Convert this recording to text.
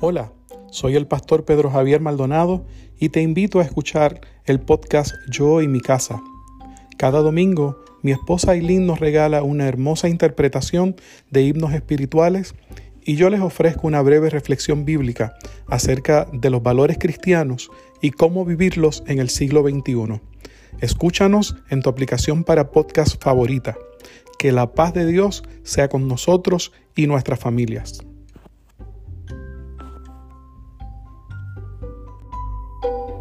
Hola, soy el pastor Pedro Javier Maldonado y te invito a escuchar el podcast Yo y mi casa. Cada domingo, mi esposa Aileen nos regala una hermosa interpretación de himnos espirituales y yo les ofrezco una breve reflexión bíblica acerca de los valores cristianos y cómo vivirlos en el siglo XXI. Escúchanos en tu aplicación para podcast favorita. Que la paz de Dios sea con nosotros y nuestras familias. you